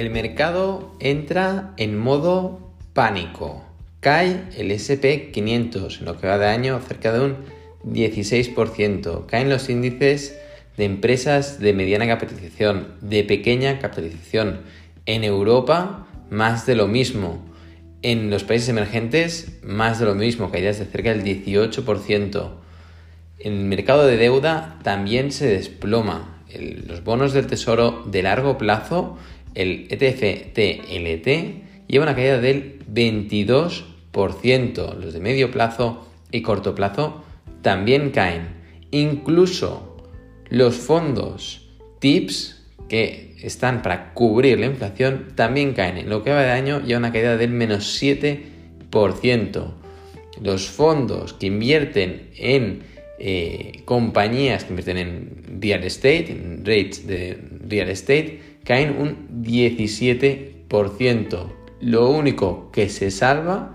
el mercado entra en modo pánico. Cae el SP500 en lo que va de año cerca de un 16%. Caen los índices de empresas de mediana capitalización, de pequeña capitalización. En Europa, más de lo mismo. En los países emergentes, más de lo mismo, caídas de cerca del 18%. En el mercado de deuda también se desploma. los bonos del tesoro de largo plazo, el ETF TLT, lleva una caída del 22%. Los de medio plazo y corto plazo también caen. Incluso los fondos TIPS que están para cubrir la inflación también caen. En lo que va de año lleva una caída del menos 7%. Los fondos que invierten en eh, compañías que invierten en real estate, en rates de real estate, caen un 17%. Lo único que se salva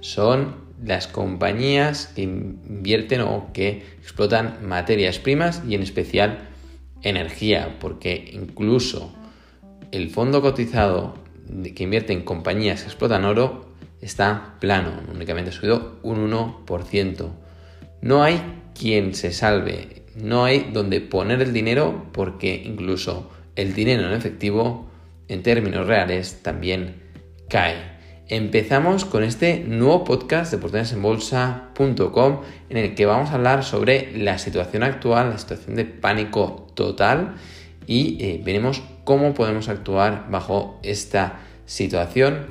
son las compañías que invierten o que explotan materias primas y en especial energía, porque incluso el fondo cotizado que invierte en compañías que explotan oro está plano, únicamente ha subido un 1%. No hay quien se salve, no hay donde poner el dinero porque incluso el dinero en efectivo en términos reales también cae. Empezamos con este nuevo podcast de oportunidadesenbolsa.com en el que vamos a hablar sobre la situación actual, la situación de pánico total y eh, veremos cómo podemos actuar bajo esta situación,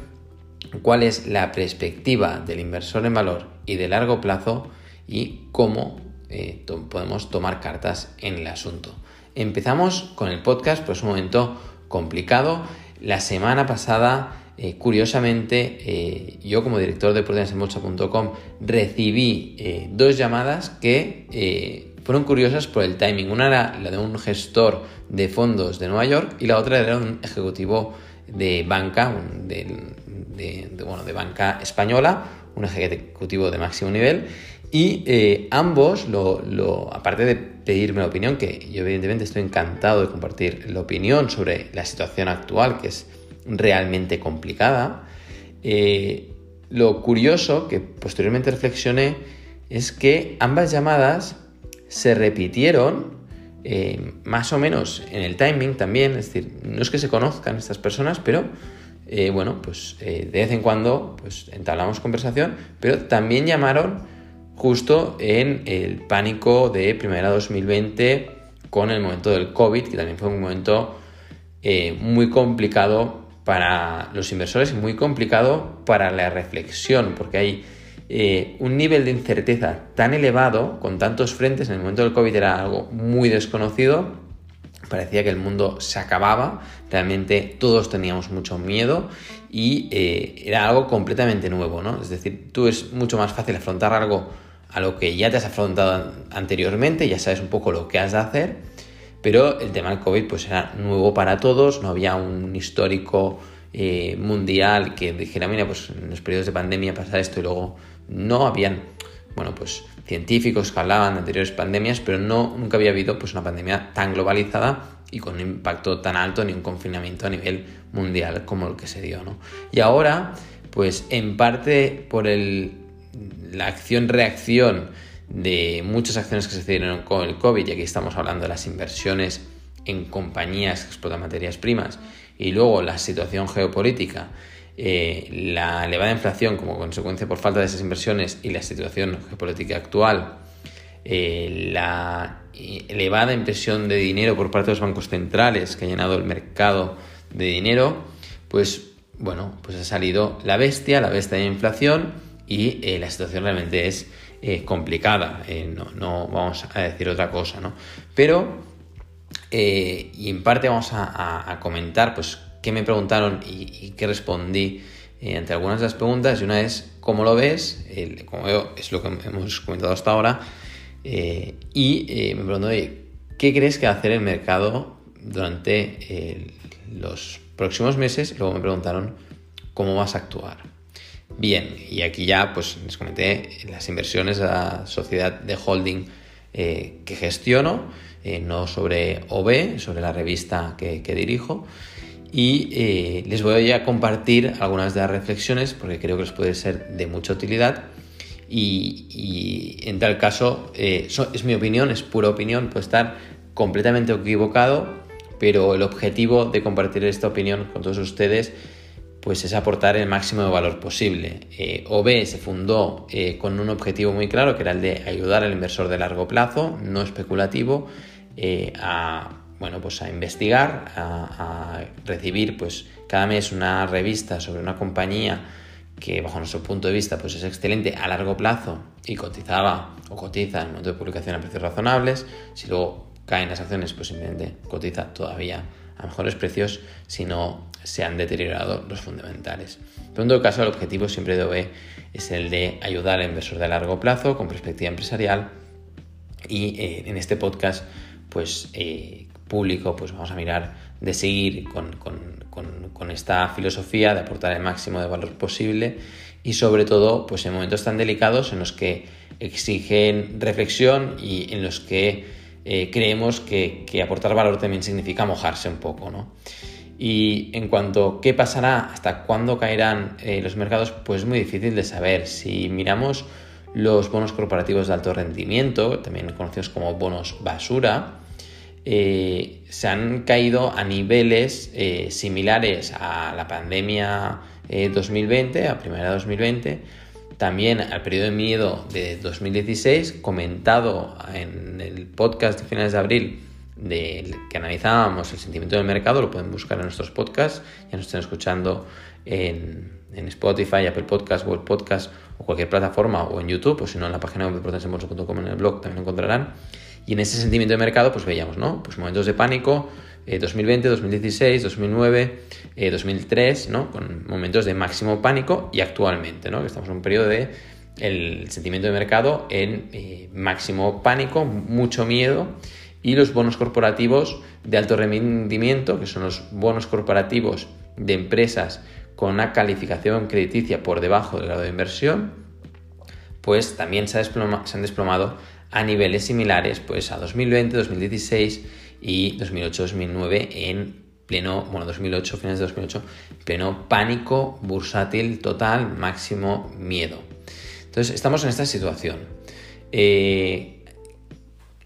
cuál es la perspectiva del inversor en valor y de largo plazo y cómo eh, podemos tomar cartas en el asunto. Empezamos con el podcast, pues un momento complicado. La semana pasada eh, curiosamente, eh, yo como director de oportunidadesenbolsa.com recibí dos llamadas que fueron curiosas por el timing. Una era la de un gestor de fondos de Nueva York y la otra era un ejecutivo de banca, de, bueno, de banca española, un ejecutivo de máximo nivel. Y ambos, lo, aparte de pedirme la opinión, que yo evidentemente estoy encantado de compartir la opinión sobre la situación actual, que es realmente complicada. Eh, lo curioso que posteriormente reflexioné es que ambas llamadas se repitieron eh, más o menos en el timing también, es decir, no es que se conozcan estas personas, pero eh, bueno, pues de vez en cuando pues entablamos conversación, pero también llamaron justo en el pánico de primavera 2020 con el momento del COVID, que también fue un momento muy complicado para los inversores y muy complicado para la reflexión, porque hay eh, un nivel de incerteza tan elevado, con tantos frentes, en el momento del COVID era algo muy desconocido, parecía que el mundo se acababa, realmente todos teníamos mucho miedo y eh, era algo completamente nuevo, ¿no? Es decir, tú es mucho más fácil afrontar algo a lo que ya te has afrontado anteriormente, ya sabes un poco lo que has de hacer, pero el tema del COVID pues era nuevo para todos, no había un histórico eh, mundial que dijera, mira, pues en los periodos de pandemia pasa esto y luego no habían, bueno, pues científicos que hablaban de anteriores pandemias, pero no, nunca había habido pues una pandemia tan globalizada y con un impacto tan alto ni un confinamiento a nivel mundial como el que se dio, ¿no? Y ahora, pues en parte por el, la acción-reacción de muchas acciones que se hicieron con el COVID, y aquí estamos hablando de las inversiones en compañías que explotan materias primas, y luego la situación geopolítica, eh, la elevada inflación como consecuencia por falta de esas inversiones y la situación geopolítica actual, eh, la elevada impresión de dinero por parte de los bancos centrales que ha llenado el mercado de dinero, pues bueno, pues ha salido la bestia, la bestia de inflación y eh, la situación realmente es eh, complicada, eh, no, vamos a decir otra cosa, ¿no? Pero, y en parte vamos a, comentar, pues, qué me preguntaron y, qué respondí ante algunas de las preguntas, y una es, ¿cómo lo ves? como veo, es lo que hemos comentado hasta ahora, y me preguntó, ¿qué crees que va a hacer el mercado durante los próximos meses? Y luego me preguntaron, ¿cómo vas a actuar? Bien, y aquí ya pues les comenté las inversiones a la sociedad de holding eh, que gestiono, eh, no sobre OB, sobre la revista que, dirijo. y eh, les voy a compartir algunas de las reflexiones porque creo que les puede ser de mucha utilidad y, en tal caso es mi opinión, es pura opinión, puede estar completamente equivocado, pero el objetivo de compartir esta opinión con todos ustedes pues es aportar el máximo de valor posible. Eh, OB se fundó eh, con un objetivo muy claro, que era el de ayudar al inversor de largo plazo, no especulativo, eh, a, bueno, pues a investigar, a, recibir pues, cada mes una revista sobre una compañía que bajo nuestro punto de vista pues, es excelente a largo plazo y cotizaba o cotiza en el momento de publicación a precios razonables. Si luego caen las acciones, pues simplemente cotiza todavía a mejores precios si no se han deteriorado los fundamentales. Pero en todo caso, el objetivo siempre de OE es el de ayudar al inversor de largo plazo con perspectiva empresarial y eh, en este podcast pues eh, público pues vamos a mirar de seguir con, con, esta filosofía de aportar el máximo de valor posible y sobre todo pues en momentos tan delicados en los que exigen reflexión y en los que eh, creemos que, aportar valor también significa mojarse un poco, ¿no? Y en cuanto a qué pasará, hasta cuándo caerán eh, los mercados, pues es muy difícil de saber. Si miramos los bonos corporativos de alto rendimiento, también conocidos como bonos basura, eh, se han caído a niveles similares a la pandemia 2020, a primavera 2020, también al periodo de miedo de 2016, comentado en el podcast de finales de abril que analizábamos el sentimiento del mercado, lo pueden buscar en nuestros podcasts, ya nos están escuchando en, Spotify, Apple Podcast, Google Podcast o cualquier plataforma o en YouTube, o si no en la página web de protensembolso.com en el blog también lo encontrarán. Y en ese sentimiento de mercado, pues veíamos, ¿no? Pues momentos de pánico, 2020, 2016, 2009, 2003, ¿no? Con momentos de máximo pánico y actualmente, ¿no? Que estamos en un periodo de el sentimiento de mercado en eh, máximo pánico, mucho miedo y los bonos corporativos de alto rendimiento, que son los bonos corporativos de empresas con una calificación crediticia por debajo del grado de inversión, pues también se, han desplomado a niveles similares pues a 2020, 2016 y 2008-2009 en pleno, bueno, 2008, finales de 2008, pleno pánico bursátil total, máximo miedo. Entonces, estamos en esta situación. Eh,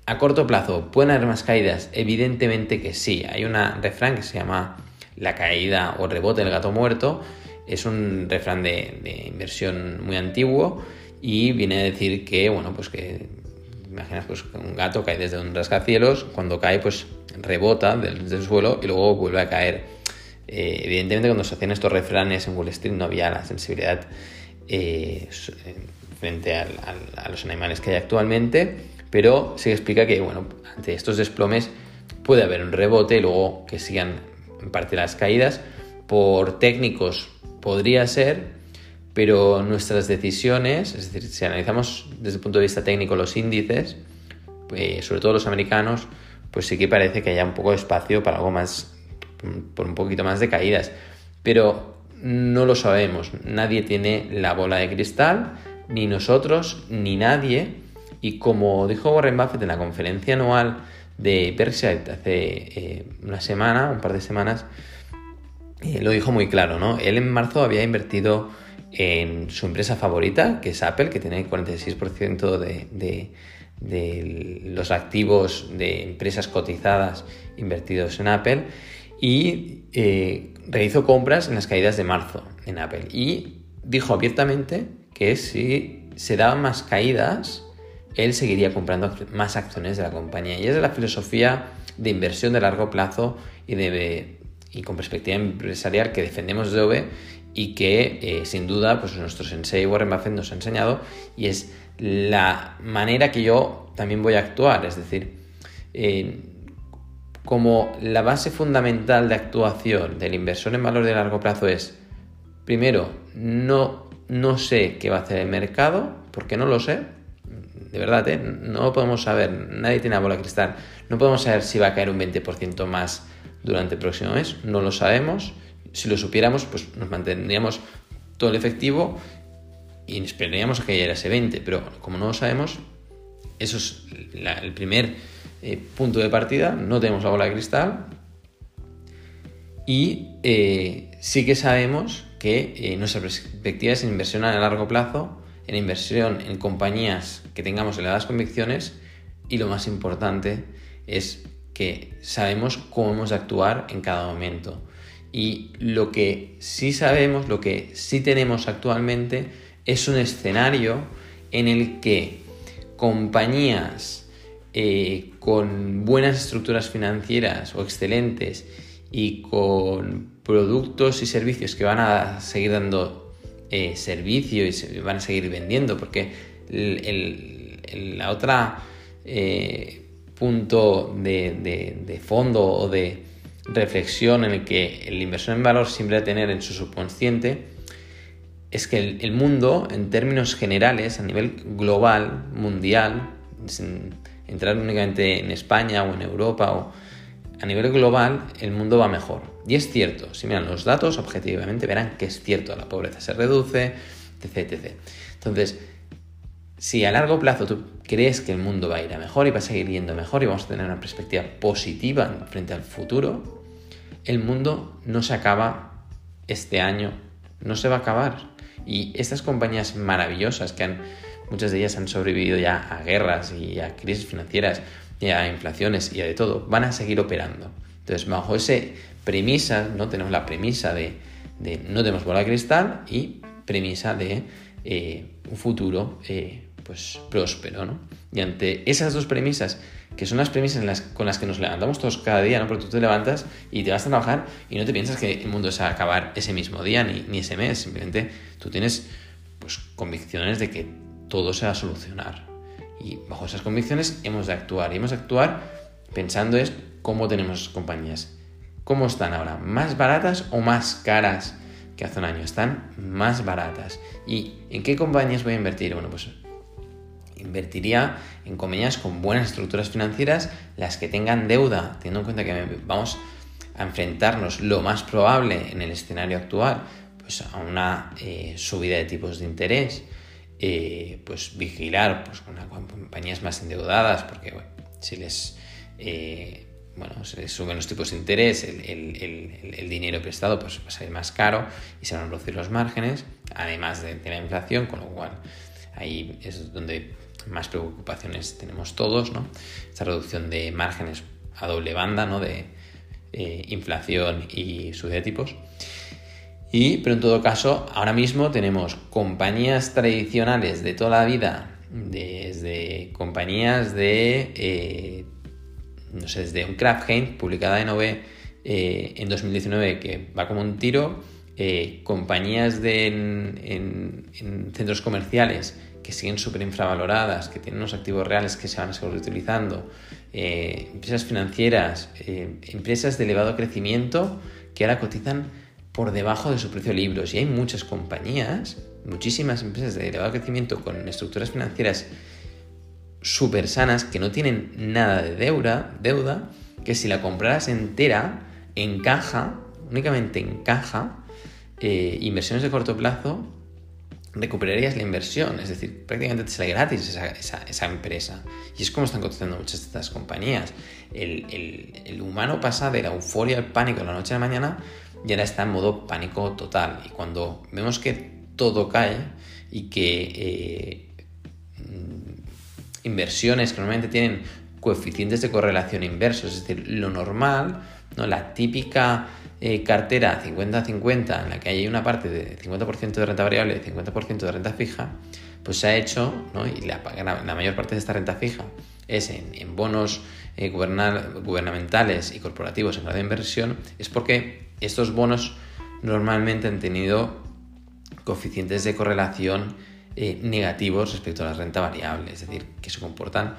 a corto plazo, ¿pueden haber más caídas? Evidentemente que sí. Hay una refrán que se llama la caída o rebote del gato muerto. Es un refrán de, inversión muy antiguo y viene a decir que, bueno, pues que imaginas pues un gato cae desde un rascacielos, cuando cae pues rebota del, suelo y luego vuelve a caer. Eh, evidentemente cuando se hacían estos refranes en Wall Street no había la sensibilidad eh, frente a los animales que hay actualmente, pero se explica que bueno, ante estos desplomes puede haber un rebote y luego que sigan en parte las caídas. Por técnicos podría ser, pero nuestras decisiones, es decir, si analizamos desde el punto de vista técnico los índices, pues, sobre todo los americanos, pues sí que parece que haya un poco de espacio para algo más, por un poquito más de caídas. Pero no lo sabemos, nadie tiene la bola de cristal, ni nosotros, ni nadie. Y como dijo Warren Buffett en la conferencia anual de Berkshire hace eh, una semana, un par de semanas, eh, lo dijo muy claro, ¿no? Él en marzo había invertido en su empresa favorita, que es Apple, que tiene el 46% de, los activos de empresas cotizadas invertidos en Apple, y eh, realizó compras en las caídas de marzo en Apple. Y dijo abiertamente que si se daban más caídas, él seguiría comprando más acciones de la compañía. Y es la filosofía de inversión de largo plazo y, de, y con perspectiva empresarial que defendemos de OVE y que eh, sin duda pues nuestro sensei Warren Buffett nos ha enseñado y es la manera que yo también voy a actuar, es decir, eh, como la base fundamental de actuación del inversor en valor de largo plazo es, primero, no, no sé qué va a hacer el mercado, porque no lo sé, de verdad, ¿eh? no podemos saber, nadie tiene la bola de cristal, no podemos saber si va a caer un 20% más durante el próximo mes, no lo sabemos, si lo supiéramos, pues nos mantendríamos todo el efectivo y esperaríamos a que cayera ese 20, pero como no lo sabemos, eso es el primer eh, punto de partida, no tenemos la bola de cristal. Y eh, sí que sabemos que eh, nuestra perspectiva es inversión a largo plazo, en inversión en compañías que tengamos elevadas convicciones y lo más importante es que sabemos cómo hemos de actuar en cada momento. Y lo que sí sabemos, lo que sí tenemos actualmente, es un escenario en el que compañías eh, con buenas estructuras financieras o excelentes y con productos y servicios que van a seguir dando eh, servicio y se van a seguir vendiendo, porque el, la otra eh, punto de, fondo o de reflexión en el que el inversor en valor siempre va a tener en su subconsciente es que el, mundo, en términos generales, a nivel global, mundial, sin entrar únicamente en España o en Europa, o a nivel global, el mundo va mejor. Y es cierto, si miran los datos, objetivamente verán que es cierto, la pobreza se reduce, etc. etc. Entonces, si a largo plazo tú crees que el mundo va a ir a mejor y va a seguir yendo mejor y vamos a tener una perspectiva positiva frente al futuro, el mundo no se acaba este año, no se va a acabar. Y estas compañías maravillosas que muchas de ellas han sobrevivido ya a guerras y a crisis financieras y a inflaciones y a de todo, van a seguir operando. Entonces, bajo esa premisa, ¿no? tenemos la premisa de, no tenemos bola de cristal y premisa de eh, un futuro eh, pues próspero. ¿no? Y ante esas dos premisas que son las premisas con las que nos levantamos todos cada día, ¿no? Porque tú te levantas y te vas a trabajar y no te piensas que el mundo se va a acabar ese mismo día ni, ese mes, simplemente tú tienes pues, convicciones de que todo se va a solucionar. Y bajo esas convicciones hemos de actuar y hemos de actuar pensando es cómo tenemos compañías. ¿Cómo están ahora? ¿Más baratas o más caras que hace un año? Están más baratas. ¿Y en qué compañías voy a invertir? Bueno, pues invertiría en compañías con buenas estructuras financieras, las que tengan deuda, teniendo en cuenta que vamos a enfrentarnos lo más probable en el escenario actual, pues a una eh, subida de tipos de interés, eh, pues vigilar pues, con compañías más endeudadas, porque si les eh, bueno, se suben los tipos de interés, el, dinero prestado pues, va a salir más caro y se van a reducir los márgenes, además de, la inflación, con lo cual ahí es donde más preocupaciones tenemos todos, ¿no? Esta reducción de márgenes a doble banda, ¿no? De eh, inflación y subida de tipos. Y, pero en todo caso, ahora mismo tenemos compañías tradicionales de toda la vida, desde compañías de, eh, no sé, desde un Kraft publicada en OV eh, en 2019 que va como un tiro, compañías de, en centros comerciales que siguen súper infravaloradas, que tienen unos activos reales que se van a seguir utilizando, eh, empresas financieras, eh, empresas de elevado crecimiento que ahora cotizan por debajo de su precio de libros. Y hay muchas compañías, muchísimas empresas de elevado crecimiento con estructuras financieras súper sanas que no tienen nada de deuda, deuda, que si la compraras entera, encaja, únicamente encaja, eh, inversiones de corto plazo recuperarías la inversión, es decir, prácticamente te sale gratis esa, empresa. Y es como están cotizando muchas de estas compañías. El, humano pasa de la euforia al pánico de la noche a la mañana y ahora está en modo pánico total. Y cuando vemos que todo cae y que eh, inversiones que normalmente tienen coeficientes de correlación inversos, es decir, lo normal, ¿no? la típica eh, cartera 50-50 en la que hay una parte de 50% de renta variable y 50% de renta fija, pues se ha hecho, ¿no? y la, mayor parte de esta renta fija es en, bonos eh, gubernamentales y corporativos en grado de inversión, es porque estos bonos normalmente han tenido coeficientes de correlación eh, negativos respecto a la renta variable, es decir, que se comportan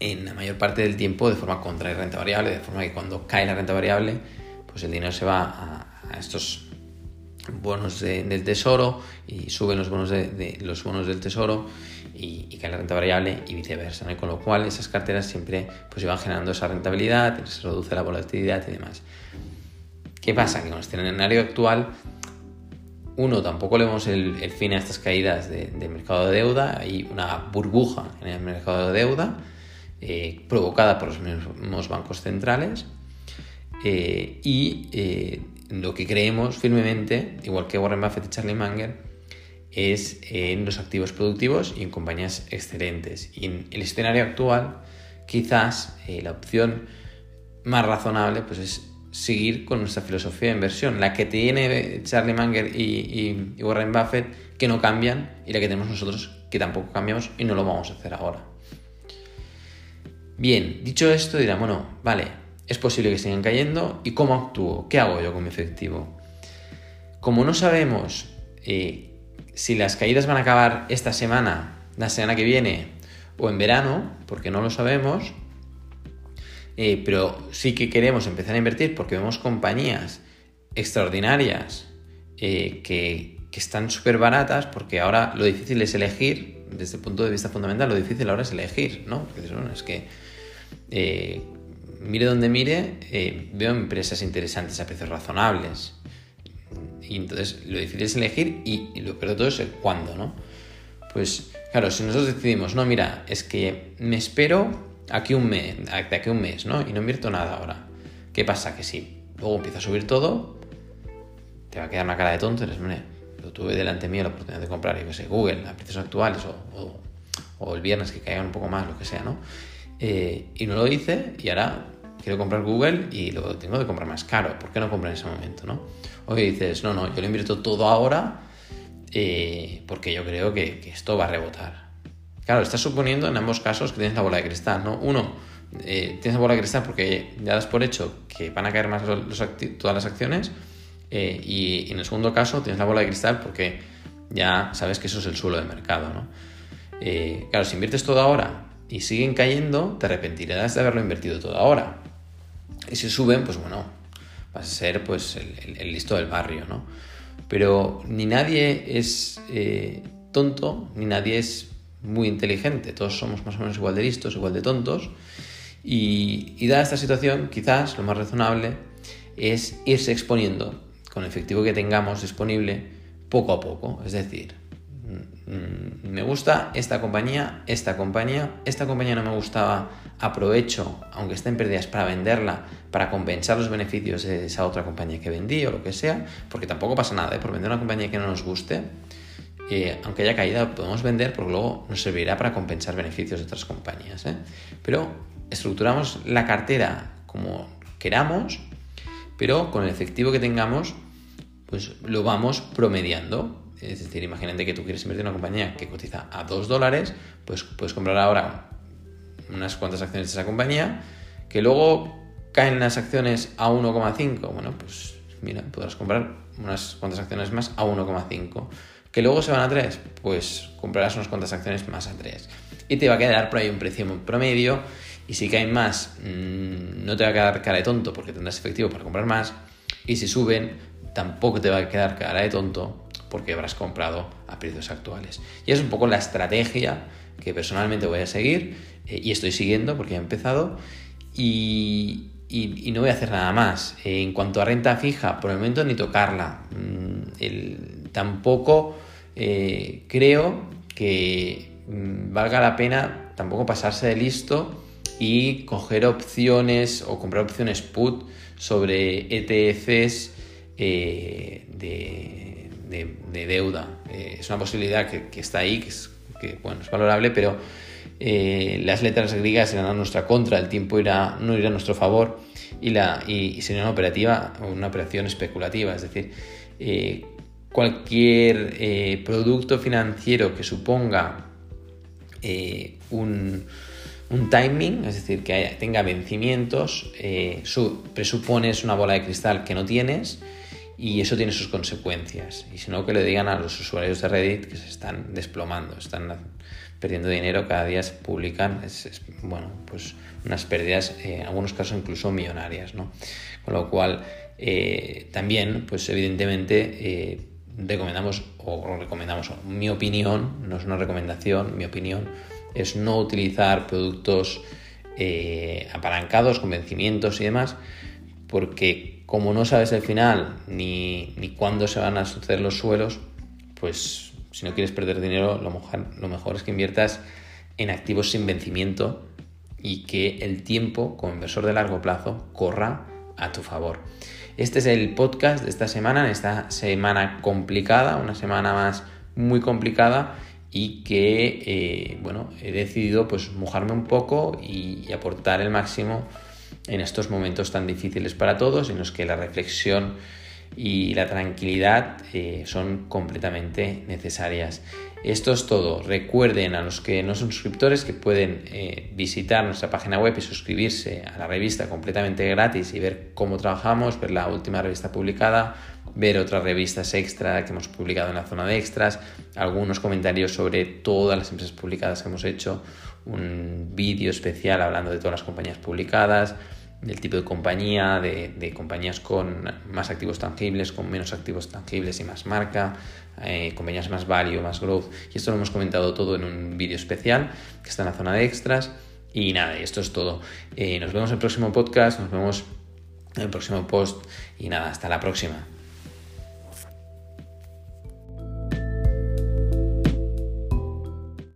en la mayor parte del tiempo de forma contra la renta variable, de forma que cuando cae la renta variable, pues el dinero se va a, estos bonos del tesoro y suben los bonos, de, los bonos del tesoro y, cae la renta variable y viceversa. Con lo cual esas carteras siempre pues, van generando esa rentabilidad, se reduce la volatilidad y demás. ¿Qué pasa? Que con este escenario actual, uno, tampoco le vemos el, fin a estas caídas de, mercado de deuda, hay una burbuja en el mercado de deuda eh, provocada por los mismos bancos centrales eh, y eh, lo que creemos firmemente, igual que Warren Buffett y Charlie Munger, es en los activos productivos y en compañías excelentes. Y en el escenario actual, quizás eh, la opción más razonable pues es seguir con nuestra filosofía de inversión, la que tiene Charlie Munger y, Warren Buffett, que no cambian, y la que tenemos nosotros, que tampoco cambiamos y no lo vamos a hacer ahora. Bien, dicho esto, dirán, bueno, vale, es posible que sigan cayendo, ¿y cómo actúo? ¿Qué hago yo con mi efectivo? Como no sabemos eh, si las caídas van a acabar esta semana, la semana que viene o en verano, porque no lo sabemos, eh, pero sí que queremos empezar a invertir porque vemos compañías extraordinarias eh, que, están súper baratas, porque ahora lo difícil es elegir, desde el punto de vista fundamental, lo difícil ahora es elegir, ¿no? es que mire donde mire, veo empresas interesantes a precios razonables. Y entonces lo difícil es elegir y, lo peor de todo es el cuándo, ¿no? Pues claro, si nosotros decidimos, no, mira, es que me espero aquí un mes, de aquí un mes, ¿no? Y no invierto nada ahora. ¿Qué pasa? Que si luego empieza a subir todo, te va a quedar una cara de tonto, eres, lo tuve delante mío la oportunidad de comprar, yo qué sé, Google a precios actuales o, o, el viernes que caigan un poco más, lo que sea, ¿no? Eh, y no lo hice y ahora quiero comprar Google y lo tengo de comprar más caro. ¿Por qué no comprar en ese momento, no? O dices, no, no, yo lo invierto todo ahora eh, porque yo creo que, que esto va a rebotar. Claro, estás suponiendo en ambos casos que tienes la bola de cristal, ¿no? Uno, eh, tienes la bola de cristal porque ya das por hecho que van a caer más todas las acciones eh, y, en el segundo caso tienes la bola de cristal porque ya sabes que eso es el suelo de mercado, ¿no? Claro, si inviertes todo ahora y siguen cayendo, te arrepentirás de haberlo invertido todo ahora. Y si suben, pues bueno, vas a ser pues el, listo del barrio, ¿no? Pero ni nadie es tonto, ni nadie es muy inteligente, todos somos más o menos igual de listos, igual de tontos, y, dada esta situación, quizás lo más razonable es irse exponiendo con el efectivo que tengamos disponible poco a poco, es decir, me gusta esta compañía, esta compañía, esta compañía no me gustaba, aprovecho, aunque estén pérdidas, para venderla, para compensar los beneficios de esa otra compañía que vendí o lo que sea, porque tampoco pasa nada, ¿eh? por vender una compañía que no nos guste, aunque haya caída, podemos vender porque luego nos servirá para compensar beneficios de otras compañías. ¿eh? Pero estructuramos la cartera como queramos, pero con el efectivo que tengamos, pues lo vamos promediando. Es decir, imagínate que tú quieres invertir en una compañía que cotiza a 2 dólares, pues puedes comprar ahora unas cuantas acciones de esa compañía, que luego caen las acciones a 1,5. Bueno, pues mira, podrás comprar unas cuantas acciones más a 1,5. ¿Que luego se van a 3? Pues comprarás unas cuantas acciones más a 3. Y te va a quedar por ahí un precio promedio. Y si caen más, mm, no te va a quedar cara de tonto porque tendrás efectivo para comprar más. Y si suben, tampoco te va a quedar cara de tonto porque habrás comprado a precios actuales. Y es un poco la estrategia que personalmente voy a seguir eh, y estoy siguiendo porque he empezado. Y, no voy a hacer nada más. en cuanto a renta fija, por el momento ni tocarla. Mm, tampoco eh, creo que mm, valga la pena tampoco pasarse de listo y coger opciones o comprar opciones put sobre ETFs eh, de, deuda. Eh, es una posibilidad que, está ahí, que es, bueno, es valorable, pero las letras griegas irán a nuestra contra, el tiempo irá, no irá a nuestro favor y, la, y, sería una operativa, una operación especulativa. Es decir, cualquier eh, producto financiero que suponga eh, un, timing, es decir, que tenga vencimientos, eh, presupones una bola de cristal que no tienes y eso tiene sus consecuencias. Y si no, que le digan a los usuarios de Reddit que se están desplomando, están perdiendo dinero, cada día se publican, bueno, pues unas pérdidas, en algunos casos incluso millonarias, ¿no? Con lo cual, también, pues evidentemente, recomendamos o recomendamos, mi opinión, no es una recomendación, mi opinión es no utilizar productos eh, apalancados con vencimientos y demás, porque como no sabes el final ni, ni cuándo se van a suceder los suelos, pues si no quieres perder dinero, lo mejor, lo mejor es que inviertas en activos sin vencimiento y que el tiempo, como inversor de largo plazo, corra a tu favor. Este es el podcast de esta semana, en esta semana complicada, una semana más muy complicada y que, eh, bueno, he decidido pues mojarme un poco y, aportar el máximo en estos momentos tan difíciles para todos, en los que la reflexión y la tranquilidad eh, son completamente necesarias. Esto es todo. Recuerden a los que no son suscriptores que pueden eh, visitar nuestra página web y suscribirse a la revista completamente gratis y ver cómo trabajamos, ver la última revista publicada, ver otras revistas extra que hemos publicado en la zona de extras, algunos comentarios sobre todas las empresas publicadas que hemos hecho, un vídeo especial hablando de todas las compañías publicadas, del tipo de compañía, de, compañías con más activos tangibles, con menos activos tangibles y más marca, eh, compañías más value, más growth. Y esto lo hemos comentado todo en un vídeo especial que está en la zona de extras. Y nada, esto es todo. Eh, nos vemos en el próximo podcast, nos vemos en el próximo post y nada, hasta la próxima.